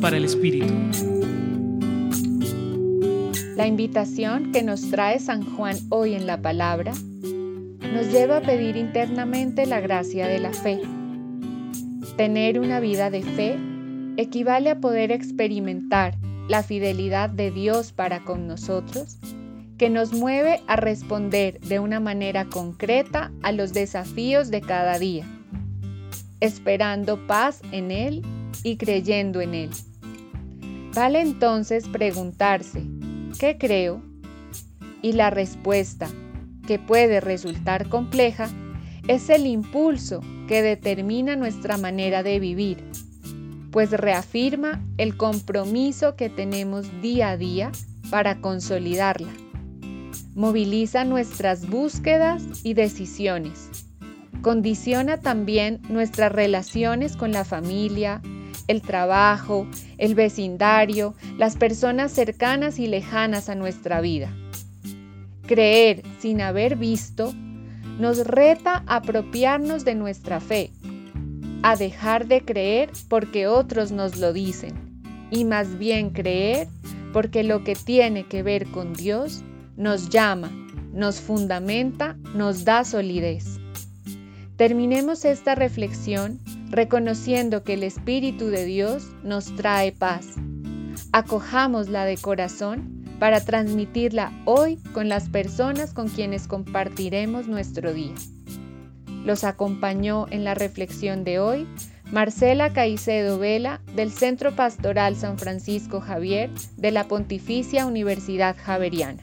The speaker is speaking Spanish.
Para el Espíritu. La invitación que nos trae San Juan hoy en la palabra nos lleva a pedir internamente la gracia de la fe. Tener una vida de fe equivale a poder experimentar la fidelidad de Dios para con nosotros, que nos mueve a responder de una manera concreta a los desafíos de cada día, esperando paz en Él y creyendo en Él. Vale entonces preguntarse, ¿qué creo? Y la respuesta, que puede resultar compleja, es el impulso que determina nuestra manera de vivir, pues reafirma el compromiso que tenemos día a día para consolidarla. Moviliza nuestras búsquedas y decisiones. Condiciona también nuestras relaciones con la familia, el trabajo, el vecindario, las personas cercanas y lejanas a nuestra vida. Creer sin haber visto nos reta a apropiarnos de nuestra fe, a dejar de creer porque otros nos lo dicen, y más bien creer porque lo que tiene que ver con Dios nos llama, nos fundamenta, nos da solidez. Terminemos esta reflexión reconociendo que el Espíritu de Dios nos trae paz. Acojámosla de corazón para transmitirla hoy con las personas con quienes compartiremos nuestro día. Los acompañó en la reflexión de hoy Marcela Caicedo Vela del Centro Pastoral San Francisco Javier de la Pontificia Universidad Javeriana.